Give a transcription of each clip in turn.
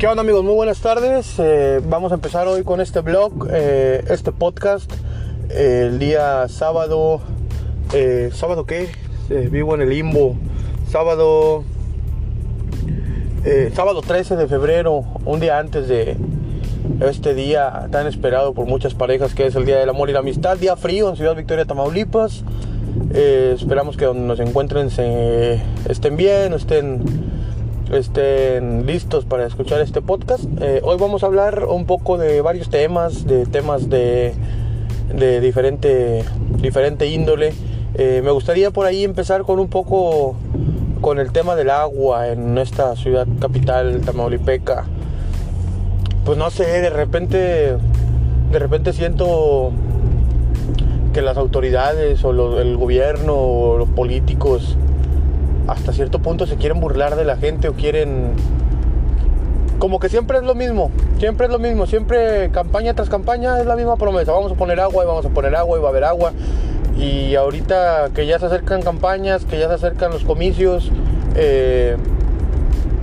¿Qué onda amigos? Muy buenas tardes. Eh, vamos a empezar hoy con este blog, eh, este podcast. Eh, el día sábado, ¿sábado qué? vivo en el limbo. Sábado, sábado 13 de febrero, un día antes de este día tan esperado por muchas parejas que es el Día del Amor y la Amistad. Día frío en Ciudad Victoria, Tamaulipas. esperamos que donde nos encuentren se, estén bien, estén estén listos para escuchar este podcast. Eh, hoy vamos a hablar un poco de varios temas, de temas de, de diferente, diferente índole. Eh, me gustaría por ahí empezar con un poco con el tema del agua en nuestra ciudad capital, Tamaulipeca. Pues no sé, de repente, de repente siento que las autoridades o el gobierno o los políticos hasta cierto punto se quieren burlar de la gente o quieren... Como que siempre es lo mismo, siempre es lo mismo, siempre campaña tras campaña es la misma promesa. Vamos a poner agua y vamos a poner agua y va a haber agua. Y ahorita que ya se acercan campañas, que ya se acercan los comicios, eh,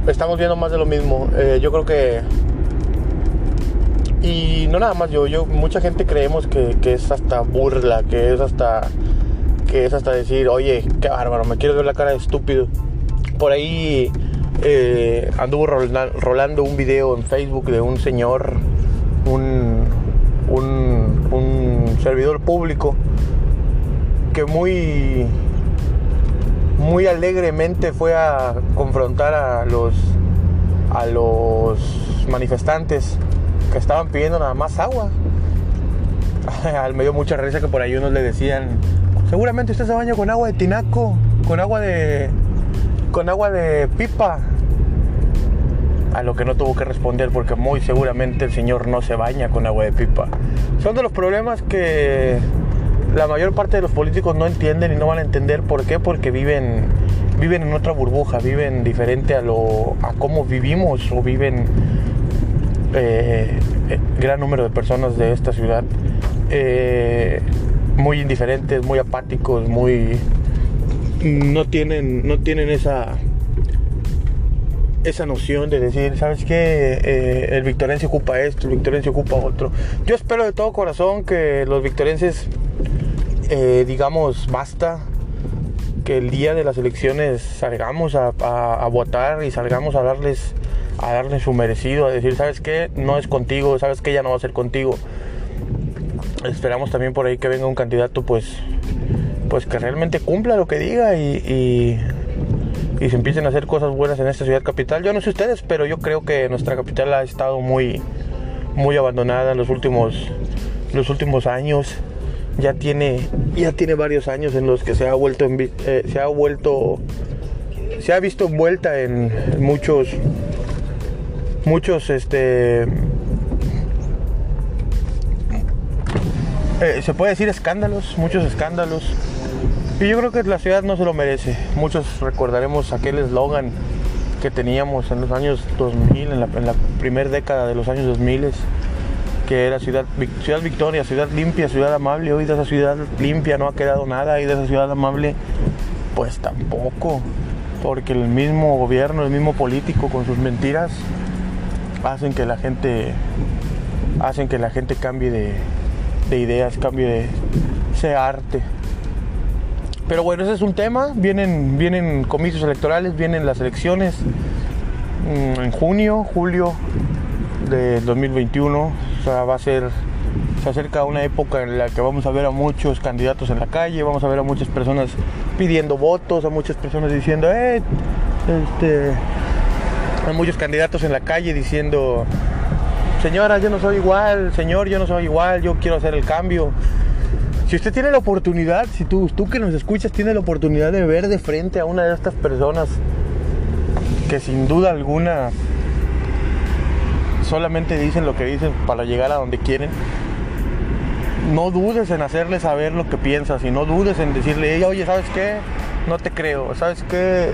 estamos viendo más de lo mismo. Eh, yo creo que y no nada más yo, yo mucha gente creemos que, que, es hasta burla, que es hasta que es hasta decir, oye, qué bárbaro, me quiero ver la cara de estúpido. Por ahí eh, anduvo rolando un video en Facebook de un señor, un, un, servidor público, que muy, muy alegremente fue a confrontar a los, a los manifestantes que estaban pidiendo nada más agua. me dio mucha risa que por ahí unos le decían, Seguramente usted se baña con agua de tinaco, con agua de. con agua de pipa. A lo que no tuvo que responder porque muy seguramente el señor no se baña con agua de pipa. Son de los problemas que la mayor parte de los políticos no entienden y no van a entender por qué, porque viven viven en otra burbuja, viven diferente a lo a cómo vivimos o viven eh, eh, gran número de personas de esta ciudad. Eh, muy indiferentes, muy apáticos, muy no tienen no tienen esa esa noción de decir, ¿sabes qué? Eh, el victorense ocupa esto, el victorense ocupa otro. Yo espero de todo corazón que los victorenses, eh, digamos, basta, que el día de las elecciones salgamos a, a, votar y salgamos a darles, a darles su merecido, a decir, ¿sabes qué? No es contigo, ¿sabes qué? Ya no va a ser contigo esperamos también por ahí que venga un candidato pues pues que realmente cumpla lo que diga y, y, se empiecen a hacer cosas buenas en esta ciudad capital. Yo no sé ustedes, pero yo creo que nuestra capital ha estado muy muy abandonada en los últimos los últimos años. Ya tiene ya tiene varios años en los que se ha vuelto eh, se ha vuelto se ha visto envuelta en muchos muchos este Eh, se puede decir escándalos, muchos escándalos. Y yo creo que la ciudad no se lo merece. Muchos recordaremos aquel eslogan que teníamos en los años 2000, en la, primera década de los años 2000, que era ciudad, ciudad Victoria, ciudad limpia, ciudad amable. Hoy de esa ciudad limpia no ha quedado nada y de esa ciudad amable pues tampoco. Porque el mismo gobierno, el mismo político con sus mentiras hacen que la gente hacen que la gente cambie de, de ideas, cambio de ese arte. Pero bueno, ese es un tema. Vienen, vienen comicios electorales, vienen las elecciones mm, en junio, julio de 2021. O sea, va a ser, se acerca una época en la que vamos a ver a muchos candidatos en la calle, vamos a ver a muchas personas pidiendo votos, a muchas personas diciendo, eh, este, a muchos candidatos en la calle diciendo, señora, yo no soy igual, señor, yo no soy igual, yo quiero hacer el cambio. Si usted tiene la oportunidad, si tú, tú que nos escuchas tiene la oportunidad de ver de frente a una de estas personas que sin duda alguna solamente dicen lo que dicen para llegar a donde quieren, no dudes en hacerle saber lo que piensas y no dudes en decirle, oye, ¿sabes qué? No te creo, ¿sabes qué?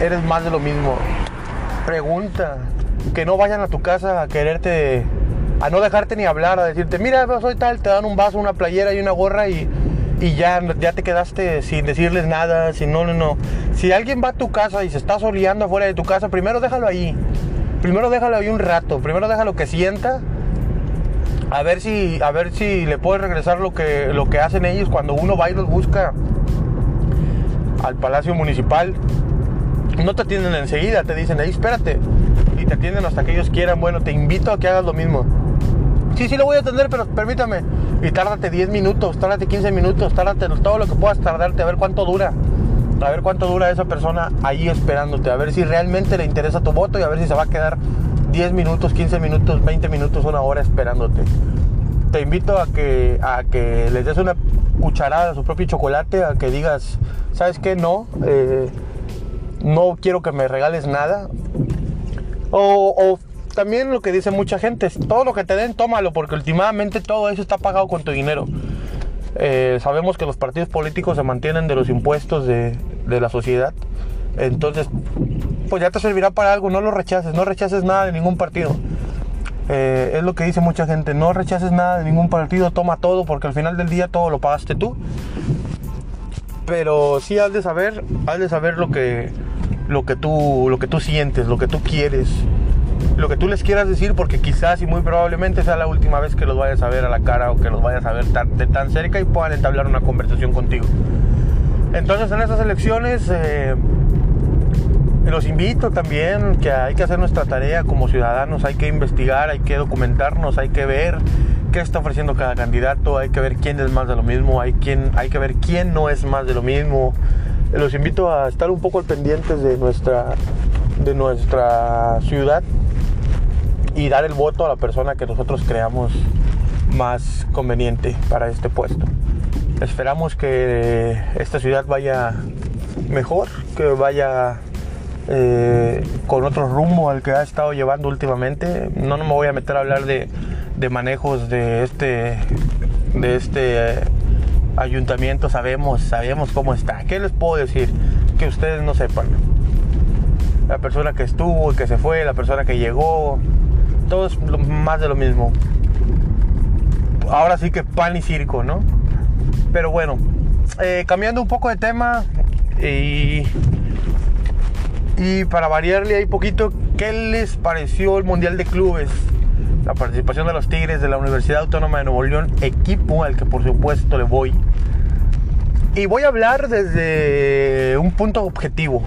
Eres más de lo mismo. Pregunta, que no vayan a tu casa a quererte, a no dejarte ni hablar, a decirte, mira, soy tal, te dan un vaso, una playera y una gorra y, y ya, ya te quedaste sin decirles nada, sin no, no, no. Si alguien va a tu casa y se está soleando afuera de tu casa, primero déjalo ahí. primero déjalo ahí un rato, primero déjalo que sienta. A ver si, a ver si le puede regresar lo que, lo que hacen ellos cuando uno va y los busca al Palacio Municipal. No te atienden enseguida, te dicen, ahí espérate. Y te atienden hasta que ellos quieran. Bueno, te invito a que hagas lo mismo. Sí, sí lo voy a atender, pero permítame. Y tárdate 10 minutos, tárdate 15 minutos, tárdate todo lo que puedas tardarte, a ver cuánto dura. A ver cuánto dura esa persona ahí esperándote, a ver si realmente le interesa tu voto y a ver si se va a quedar 10 minutos, 15 minutos, 20 minutos, una hora esperándote. Te invito a que, a que les des una cucharada de su propio chocolate, a que digas, ¿sabes qué? No, eh, no quiero que me regales nada. O, o también lo que dice mucha gente, todo lo que te den, tómalo, porque últimamente todo eso está pagado con tu dinero. Eh, sabemos que los partidos políticos se mantienen de los impuestos de, de, la sociedad. Entonces, pues ya te servirá para algo, no lo rechaces, no rechaces nada de ningún partido. Eh, es lo que dice mucha gente, no rechaces nada de ningún partido, toma todo, porque al final del día todo lo pagaste tú. Pero sí has de saber, has de saber lo que, lo que, tú, lo que tú sientes, lo que tú quieres, lo que tú les quieras decir, porque quizás y muy probablemente sea la última vez que los vayas a ver a la cara o que los vayas a ver tan, de tan cerca y puedan entablar una conversación contigo. Entonces en estas elecciones eh, los invito también que hay que hacer nuestra tarea como ciudadanos, hay que investigar, hay que documentarnos, hay que ver qué está ofreciendo cada candidato, hay que ver quién es más de lo mismo, hay, hay que ver quién no es más de lo mismo. Los invito a estar un poco al pendientes de nuestra, de nuestra ciudad y dar el voto a la persona que nosotros creamos más conveniente para este puesto. Esperamos que esta ciudad vaya mejor, que vaya eh, con otro rumbo al que ha estado llevando últimamente. No, no me voy a meter a hablar de, de manejos de este, de este eh, ayuntamiento. Sabemos, sabemos cómo está. ¿Qué les puedo decir? Que ustedes no sepan. La persona que estuvo que se fue, la persona que llegó, todo es más de lo mismo. Ahora sí que pan y circo, ¿no? Pero bueno, eh, cambiando un poco de tema y, y para variarle ahí poquito, ¿qué les pareció el Mundial de Clubes? La participación de los Tigres de la Universidad Autónoma de Nuevo León, equipo al que por supuesto le voy. Y voy a hablar desde un punto objetivo,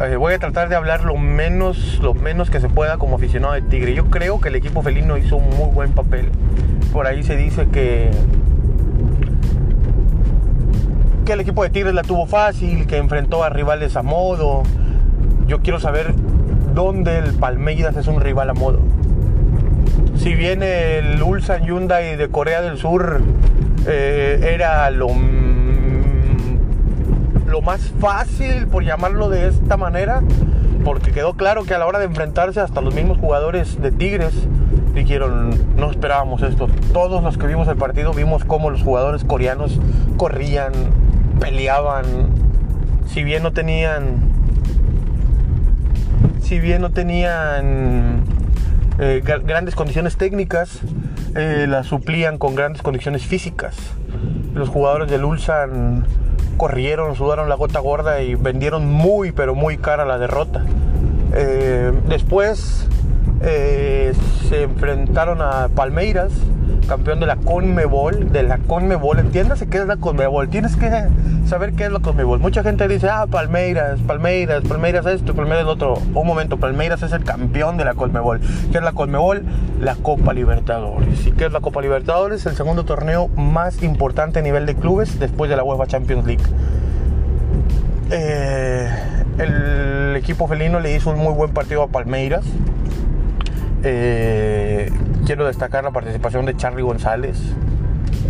eh, voy a tratar de hablar lo menos, lo menos que se pueda como aficionado de Tigre. Yo creo que el equipo felino hizo un muy buen papel. Por ahí se dice que que el equipo de Tigres la tuvo fácil, que enfrentó a rivales a modo. Yo quiero saber dónde el Palmeiras es un rival a modo. Si bien el Ulsan Hyundai de Corea del Sur eh, era lo lo más fácil, por llamarlo de esta manera, porque quedó claro que a la hora de enfrentarse hasta los mismos jugadores de Tigres dijeron, no esperábamos esto. Todos los que vimos el partido vimos cómo los jugadores coreanos corrían, peleaban, si bien no tenían, si bien no tenían eh, grandes condiciones técnicas, eh, las suplían con grandes condiciones físicas. Los jugadores del Ulsan corrieron, sudaron la gota gorda y vendieron muy, pero muy cara la derrota. Eh, después eh, se enfrentaron a Palmeiras, campeón de la Conmebol, de la Conmebol. Entiéndase qué es la Conmebol. Tienes que saber qué es la Conmebol. Mucha gente dice, ah, Palmeiras, Palmeiras, Palmeiras esto, Palmeiras el otro. Un momento, Palmeiras es el campeón de la Conmebol. ¿Qué es la Conmebol? La Copa Libertadores. ¿Y qué es la Copa Libertadores? El segundo torneo más importante a nivel de clubes después de la UEFA Champions League. Eh, el equipo felino le hizo un muy buen partido a Palmeiras. Eh, quiero destacar la participación de Charlie González.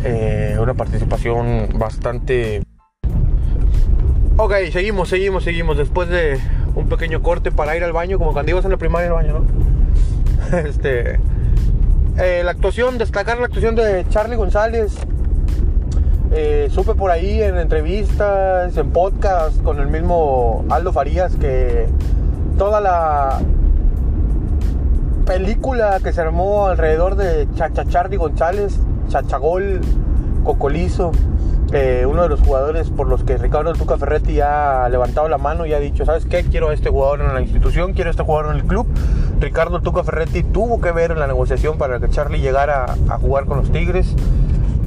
Eh, una participación bastante... Ok, seguimos, seguimos, seguimos. Después de un pequeño corte para ir al baño, como cuando ibas en la primaria al baño, ¿no? este... Eh, la actuación, destacar la actuación de Charlie González. Eh, supe por ahí en entrevistas, en podcast con el mismo Aldo Farías que toda la película que se armó alrededor de Chachachardi González, Chachagol, Cocolizo, eh, uno de los jugadores por los que Ricardo Tuca Ferretti ha levantado la mano y ha dicho, ¿sabes qué? Quiero a este jugador en la institución, quiero a este jugador en el club. Ricardo Tuca Ferretti tuvo que ver en la negociación para que Charlie llegara a jugar con los Tigres.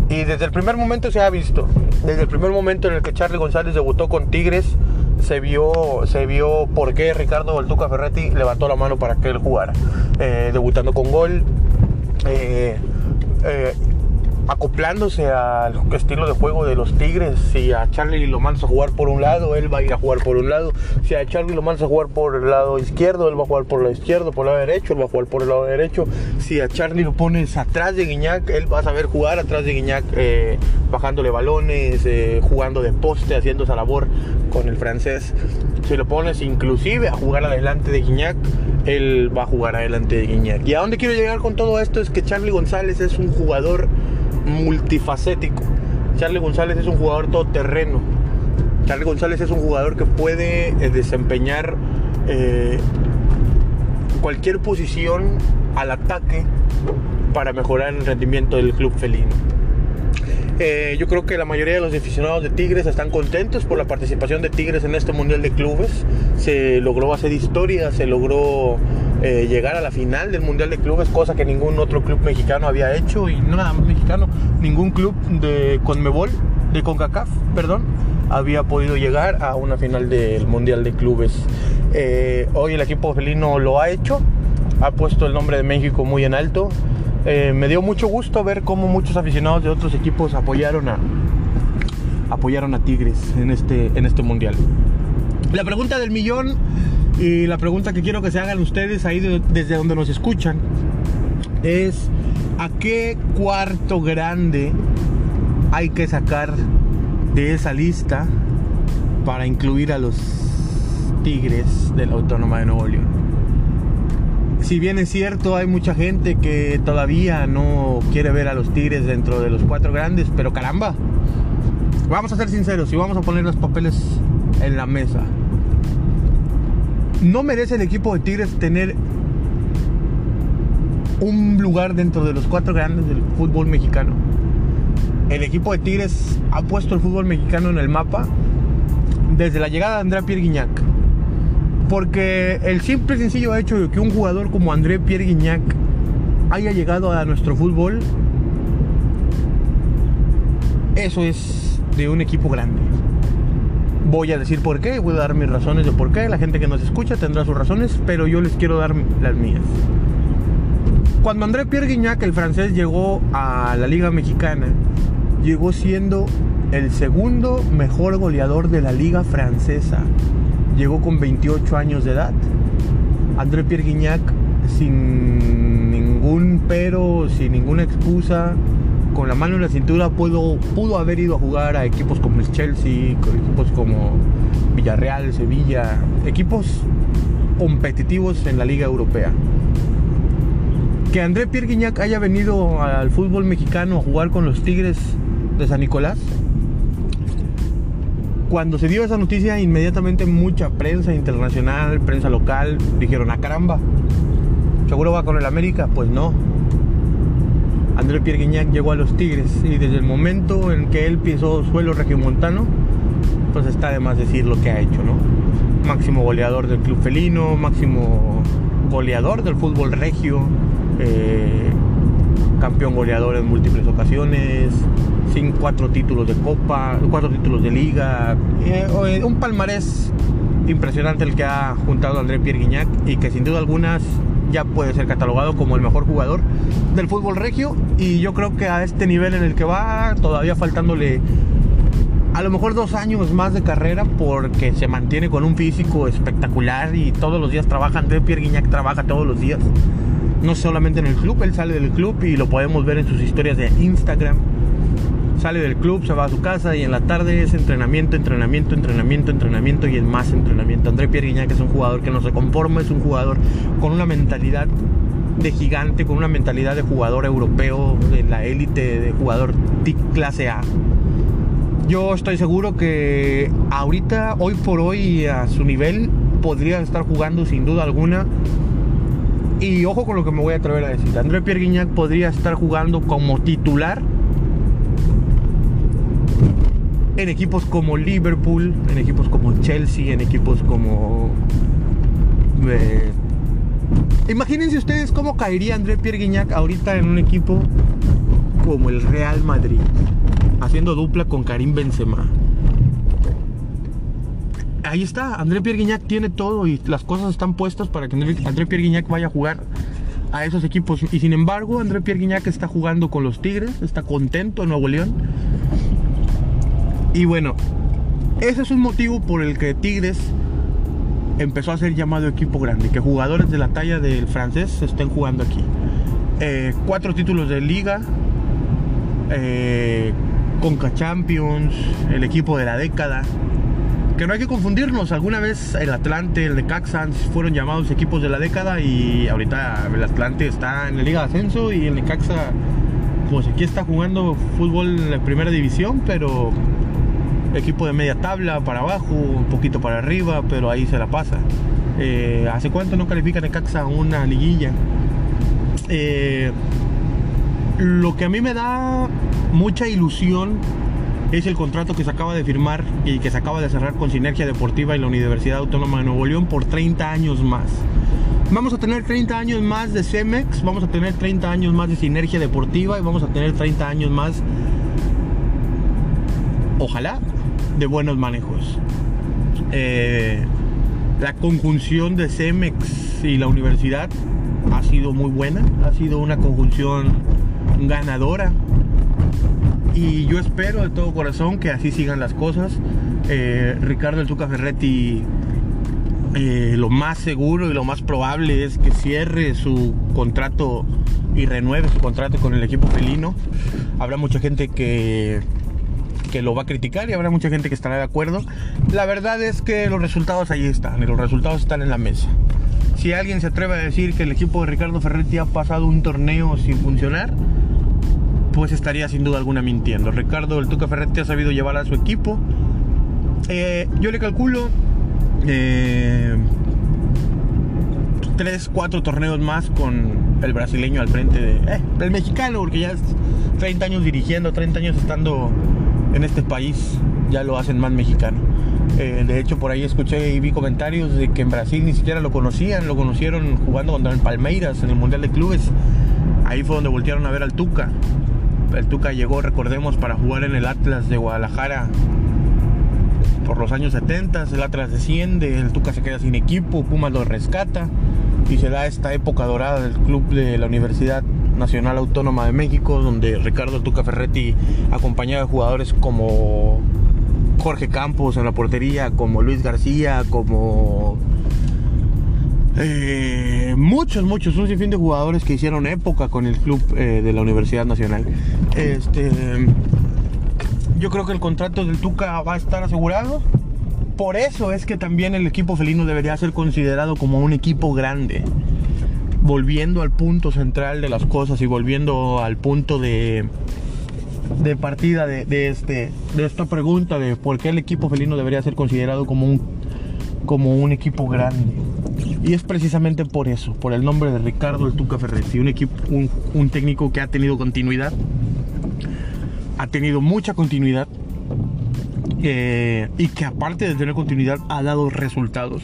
Y desde el primer momento se ha visto, desde el primer momento en el que Charlie González debutó con Tigres, se vio, se vio por qué Ricardo Tuca Ferretti levantó la mano para que él jugara. Eh, debutando con gol, eh, eh, acoplándose al estilo de juego de los Tigres. Si a Charlie lo mandas a jugar por un lado, él va a ir a jugar por un lado. Si a Charlie lo mandas a jugar por el lado izquierdo, él va a jugar por el lado izquierdo, por el lado derecho, él va a jugar por el lado derecho. Si a Charlie lo pones atrás de Guiñac, él va a saber jugar atrás de Guiñac, eh, bajándole balones, eh, jugando de poste, haciendo esa labor con el francés. Si lo pones inclusive a jugar adelante de Guiñac, él va a jugar adelante de Guiñac. Y a dónde quiero llegar con todo esto es que Charlie González es un jugador multifacético. Charlie González es un jugador todoterreno. Charlie González es un jugador que puede eh, desempeñar eh, cualquier posición al ataque para mejorar el rendimiento del club felino. Eh, yo creo que la mayoría de los aficionados de Tigres están contentos por la participación de Tigres en este Mundial de Clubes. Se logró hacer historia, se logró eh, llegar a la final del Mundial de Clubes, cosa que ningún otro club mexicano había hecho, y no nada más mexicano, ningún club de Conmebol, de CONCACAF, perdón, había podido llegar a una final del Mundial de Clubes. Eh, hoy el equipo felino lo ha hecho, ha puesto el nombre de México muy en alto. Eh, me dio mucho gusto ver cómo muchos aficionados de otros equipos apoyaron a, apoyaron a Tigres en este, en este mundial. La pregunta del millón y la pregunta que quiero que se hagan ustedes ahí desde donde nos escuchan es ¿a qué cuarto grande hay que sacar de esa lista para incluir a los Tigres de la Autónoma de Nuevo León? Si bien es cierto, hay mucha gente que todavía no quiere ver a los Tigres dentro de los cuatro grandes, pero caramba, vamos a ser sinceros y vamos a poner los papeles en la mesa. No merece el equipo de Tigres tener un lugar dentro de los cuatro grandes del fútbol mexicano. El equipo de Tigres ha puesto el fútbol mexicano en el mapa desde la llegada de Andrea Pierre porque el simple y sencillo hecho de que un jugador como André Pierre Guignac haya llegado a nuestro fútbol, eso es de un equipo grande. Voy a decir por qué, voy a dar mis razones de por qué. La gente que nos escucha tendrá sus razones, pero yo les quiero dar las mías. Cuando André Pierre Guignac, el francés, llegó a la Liga Mexicana, llegó siendo el segundo mejor goleador de la Liga Francesa llegó con 28 años de edad. André Pierre Guignac, sin ningún pero, sin ninguna excusa, con la mano en la cintura, pudo, pudo haber ido a jugar a equipos como el Chelsea, equipos como Villarreal, Sevilla, equipos competitivos en la Liga Europea. Que André Pierre Guignac haya venido al fútbol mexicano a jugar con los Tigres de San Nicolás cuando se dio esa noticia, inmediatamente mucha prensa internacional, prensa local, dijeron, a ah, caramba, ¿seguro va con el América? Pues no. André Pierre Guignac llegó a los Tigres y desde el momento en que él pisó suelo regiomontano, pues está de más decir lo que ha hecho, ¿no? Máximo goleador del club felino, máximo goleador del fútbol regio, eh, campeón goleador en múltiples ocasiones, sin cuatro títulos de copa, cuatro títulos de liga, eh, un palmarés impresionante el que ha juntado André Pierre Guignac y que sin duda algunas ya puede ser catalogado como el mejor jugador del fútbol regio. Y yo creo que a este nivel en el que va todavía faltándole a lo mejor dos años más de carrera porque se mantiene con un físico espectacular y todos los días trabaja, André Pierre Guignac trabaja todos los días. No solamente en el club, él sale del club y lo podemos ver en sus historias de Instagram sale del club, se va a su casa y en la tarde es entrenamiento, entrenamiento, entrenamiento, entrenamiento y es más entrenamiento. André Pierre que es un jugador que no se conforma, es un jugador con una mentalidad de gigante, con una mentalidad de jugador europeo, de la élite, de jugador clase A. Yo estoy seguro que ahorita, hoy por hoy, a su nivel, podría estar jugando sin duda alguna. Y ojo con lo que me voy a atrever a decir. André Pierre podría estar jugando como titular en equipos como Liverpool, en equipos como Chelsea, en equipos como... eh, imagínense ustedes cómo caería André Pierre Guignac ahorita en un equipo como el Real Madrid, haciendo dupla con Karim Benzema. Ahí está, André Pierre Guignac tiene todo y las cosas están puestas para que André, Pierre Guignac vaya a jugar a esos equipos. Y sin embargo, André Pierre Guignac está jugando con los Tigres, está contento en Nuevo León. Y bueno, ese es un motivo por el que Tigres empezó a ser llamado equipo grande, que jugadores de la talla del francés estén jugando aquí. Eh, cuatro títulos de liga, eh, Conca Champions, el equipo de la década. Que no hay que confundirnos, alguna vez el Atlante, el de fueron llamados equipos de la década y ahorita el Atlante está en la Liga de Ascenso y el Necaxa, pues aquí está jugando fútbol en la primera división, pero equipo de media tabla para abajo, un poquito para arriba, pero ahí se la pasa. Eh, ¿Hace cuánto no califica Necaxa a una liguilla? Eh, lo que a mí me da mucha ilusión es el contrato que se acaba de firmar y que se acaba de cerrar con Sinergia Deportiva y la Universidad Autónoma de Nuevo León por 30 años más. Vamos a tener 30 años más de Cemex, vamos a tener 30 años más de Sinergia Deportiva y vamos a tener 30 años más, ojalá, de buenos manejos. Eh, la conjunción de Cemex y la universidad ha sido muy buena, ha sido una conjunción ganadora y yo espero de todo corazón que así sigan las cosas. Eh, Ricardo El Tuca Ferretti, eh, lo más seguro y lo más probable es que cierre su contrato y renueve su contrato con el equipo felino. Habrá mucha gente que, que lo va a criticar y habrá mucha gente que estará de acuerdo. La verdad es que los resultados ahí están y los resultados están en la mesa. Si alguien se atreve a decir que el equipo de Ricardo Ferretti ha pasado un torneo sin funcionar, pues estaría sin duda alguna mintiendo. Ricardo el Tuca Ferretti ha sabido llevar a su equipo. Eh, yo le calculo eh, 3, 4 torneos más con el brasileño al frente eh, del mexicano, porque ya es 30 años dirigiendo, 30 años estando en este país, ya lo hacen más mexicano. Eh, de hecho, por ahí escuché y vi comentarios de que en Brasil ni siquiera lo conocían, lo conocieron jugando contra el Palmeiras en el Mundial de Clubes. Ahí fue donde voltearon a ver al Tuca. El Tuca llegó, recordemos, para jugar en el Atlas de Guadalajara por los años 70. El Atlas desciende, el Tuca se queda sin equipo, Pumas lo rescata y se da esta época dorada del club de la Universidad Nacional Autónoma de México, donde Ricardo Tuca Ferretti, acompañado de jugadores como Jorge Campos en la portería, como Luis García, como eh, muchos, muchos, un sinfín de jugadores que hicieron época con el club eh, de la Universidad Nacional. Este, yo creo que el contrato del Tuca va a estar asegurado. Por eso es que también el equipo felino debería ser considerado como un equipo grande. Volviendo al punto central de las cosas y volviendo al punto de, de partida de, este, de esta pregunta de por qué el equipo felino debería ser considerado como un, como un equipo grande. Y es precisamente por eso, por el nombre de Ricardo El Tuca Ferretti, un, equipo, un, un técnico que ha tenido continuidad, ha tenido mucha continuidad eh, y que aparte de tener continuidad ha dado resultados.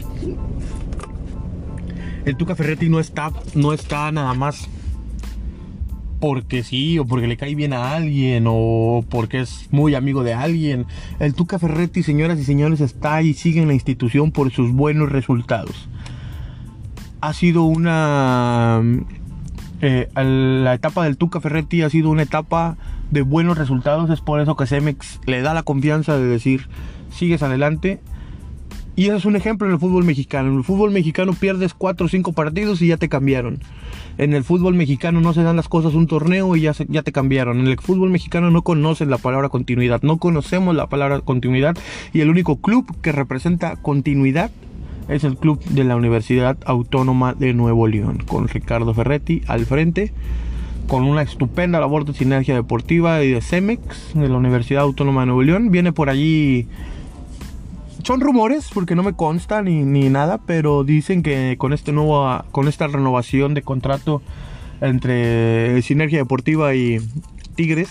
El Tuca Ferretti no está, no está nada más porque sí, o porque le cae bien a alguien, o porque es muy amigo de alguien. El Tuca Ferretti, señoras y señores, está y sigue en la institución por sus buenos resultados. Ha sido una... Eh, la etapa del Tuca Ferretti ha sido una etapa de buenos resultados. Es por eso que Cemex le da la confianza de decir, sigues adelante. Y eso es un ejemplo en el fútbol mexicano. En el fútbol mexicano pierdes 4 o 5 partidos y ya te cambiaron. En el fútbol mexicano no se dan las cosas un torneo y ya, se, ya te cambiaron. En el fútbol mexicano no conocen la palabra continuidad. No conocemos la palabra continuidad. Y el único club que representa continuidad es el club de la Universidad Autónoma de Nuevo León. Con Ricardo Ferretti al frente. Con una estupenda labor de sinergia deportiva y de CEMEX de la Universidad Autónoma de Nuevo León. Viene por allí son rumores porque no me consta ni, ni, nada, pero dicen que con este nuevo con esta renovación de contrato entre Sinergia Deportiva y Tigres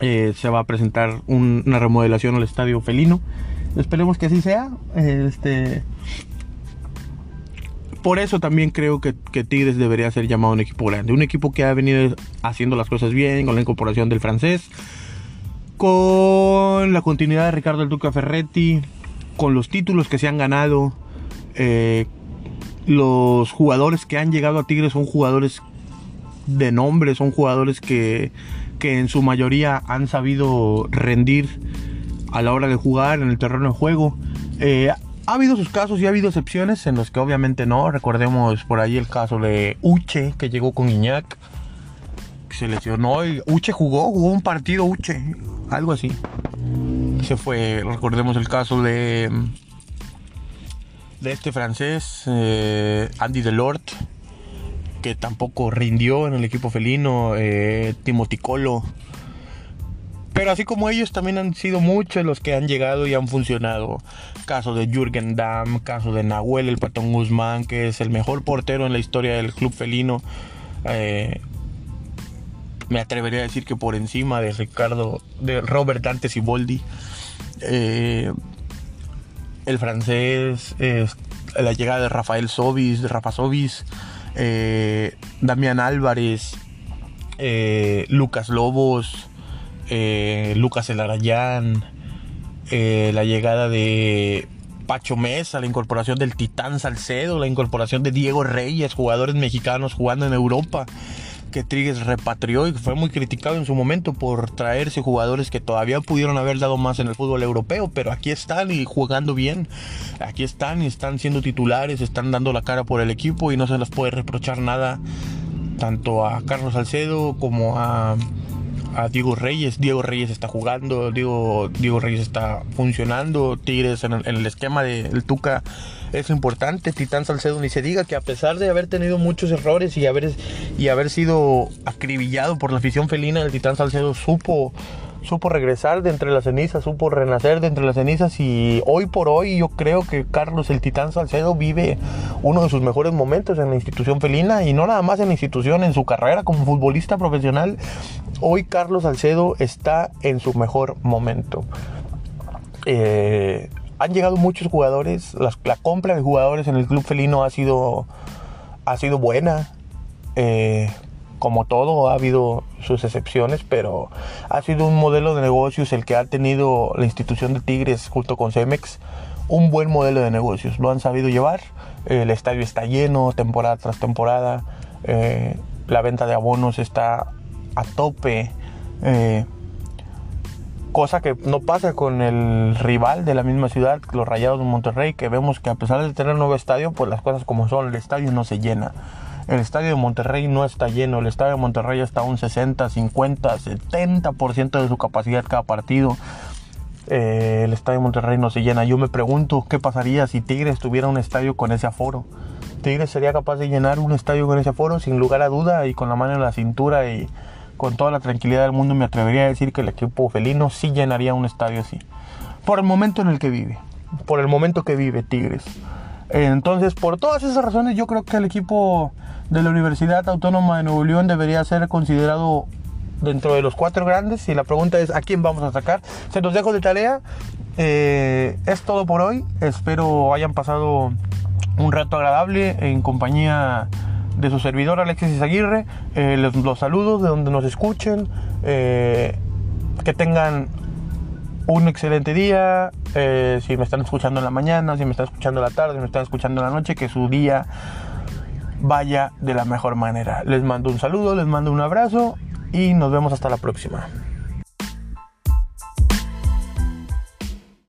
eh, se va a presentar una remodelación al estadio felino. Esperemos que así sea. Este, por eso también creo que, Tigres debería ser llamado un equipo grande. Un equipo que ha venido haciendo las cosas bien, con la incorporación del francés, con la continuidad de Ricardo el Duca Ferretti, con los títulos que se han ganado. Eh, los jugadores que han llegado a Tigres son jugadores de nombre, son jugadores que, que en su mayoría han sabido rendir a la hora de jugar en el terreno de juego. Eh, ha habido sus casos y ha habido excepciones en los que obviamente no. Recordemos por ahí el caso de Uche, que llegó con Iñak, que se lesionó y Uche jugó, jugó un partido Uche, algo así. Se fue, recordemos el caso de de este francés, eh, Andy Delort, que tampoco rindió en el equipo felino, eh, Timothy Colo pero así como ellos también han sido muchos los que han llegado y han funcionado. Caso de Jürgen Damm, caso de Nahuel el Patón Guzmán, que es el mejor portero en la historia del club felino. Eh, me atrevería a decir que por encima de Ricardo, de Robert Dante Siboldi. Eh, el francés, la llegada de Rafael Sobis, de Rafa Sobis, eh, Damián Álvarez, Lucas Lobos. Eh, Lucas Elarayán, eh, la llegada de Pacho Mesa, la incorporación del Titán Salcedo, la incorporación de Diego Reyes, jugadores mexicanos jugando en Europa, que Trigues repatrió y fue muy criticado en su momento por traerse jugadores que todavía pudieron haber dado más en el fútbol europeo, pero aquí están y jugando bien, aquí están y están siendo titulares, están dando la cara por el equipo y no se les puede reprochar nada tanto a Carlos Salcedo como a a Diego Reyes. Diego Reyes está jugando, Diego, Diego Reyes está funcionando. Tigres en el, esquema del Tuca es importante. Titán Salcedo ni se diga que a pesar de haber tenido muchos errores y haber, y haber sido acribillado por la afición felina, el Titán Salcedo supo supo regresar de entre las cenizas, supo renacer de entre las cenizas y hoy por hoy yo creo que Carlos el Titán Salcedo vive uno de sus mejores momentos en la institución felina y no nada más en la institución, en su carrera como futbolista profesional. Hoy Carlos Salcedo está en su mejor momento. Eh, han llegado muchos jugadores, la, compra de jugadores en el club felino ha sido, ha sido buena. Eh, como todo, ha habido sus excepciones, pero ha sido un modelo de negocios el que ha tenido la institución de Tigres junto con Cemex, un buen modelo de negocios. Lo han sabido llevar, el estadio está lleno temporada tras temporada, eh, la venta de abonos está a tope. Eh, cosa que no pasa con el rival de la misma ciudad, los Rayados de Monterrey, que vemos que a pesar de tener nuevo estadio, pues las cosas como son, el estadio no se llena. El estadio de Monterrey no está lleno, el estadio de Monterrey está a un 60, 50, 70% de su capacidad cada partido. Eh, el estadio de Monterrey no se llena. Yo me pregunto qué pasaría si Tigres tuviera un estadio con ese aforo. Tigres sería capaz de llenar un estadio con ese aforo sin lugar a duda y con la mano en la cintura y con toda la tranquilidad del mundo me atrevería a decir que el equipo felino sí llenaría un estadio así. Por el momento en el que vive. Por el momento que vive Tigres. Entonces, por todas esas razones, yo creo que el equipo de la Universidad Autónoma de Nuevo León debería ser considerado dentro de los cuatro grandes. Y la pregunta es: ¿a quién vamos a sacar? Se los dejo de tarea. Eh, es todo por hoy. Espero hayan pasado un rato agradable en compañía de su servidor Alexis Izaguirre. Eh, los saludos de donde nos escuchen. Eh, que tengan un excelente día. Eh, si me están escuchando en la mañana, si me están escuchando en la tarde, si me están escuchando en la noche, que su día vaya de la mejor manera. Les mando un saludo, les mando un abrazo y nos vemos hasta la próxima.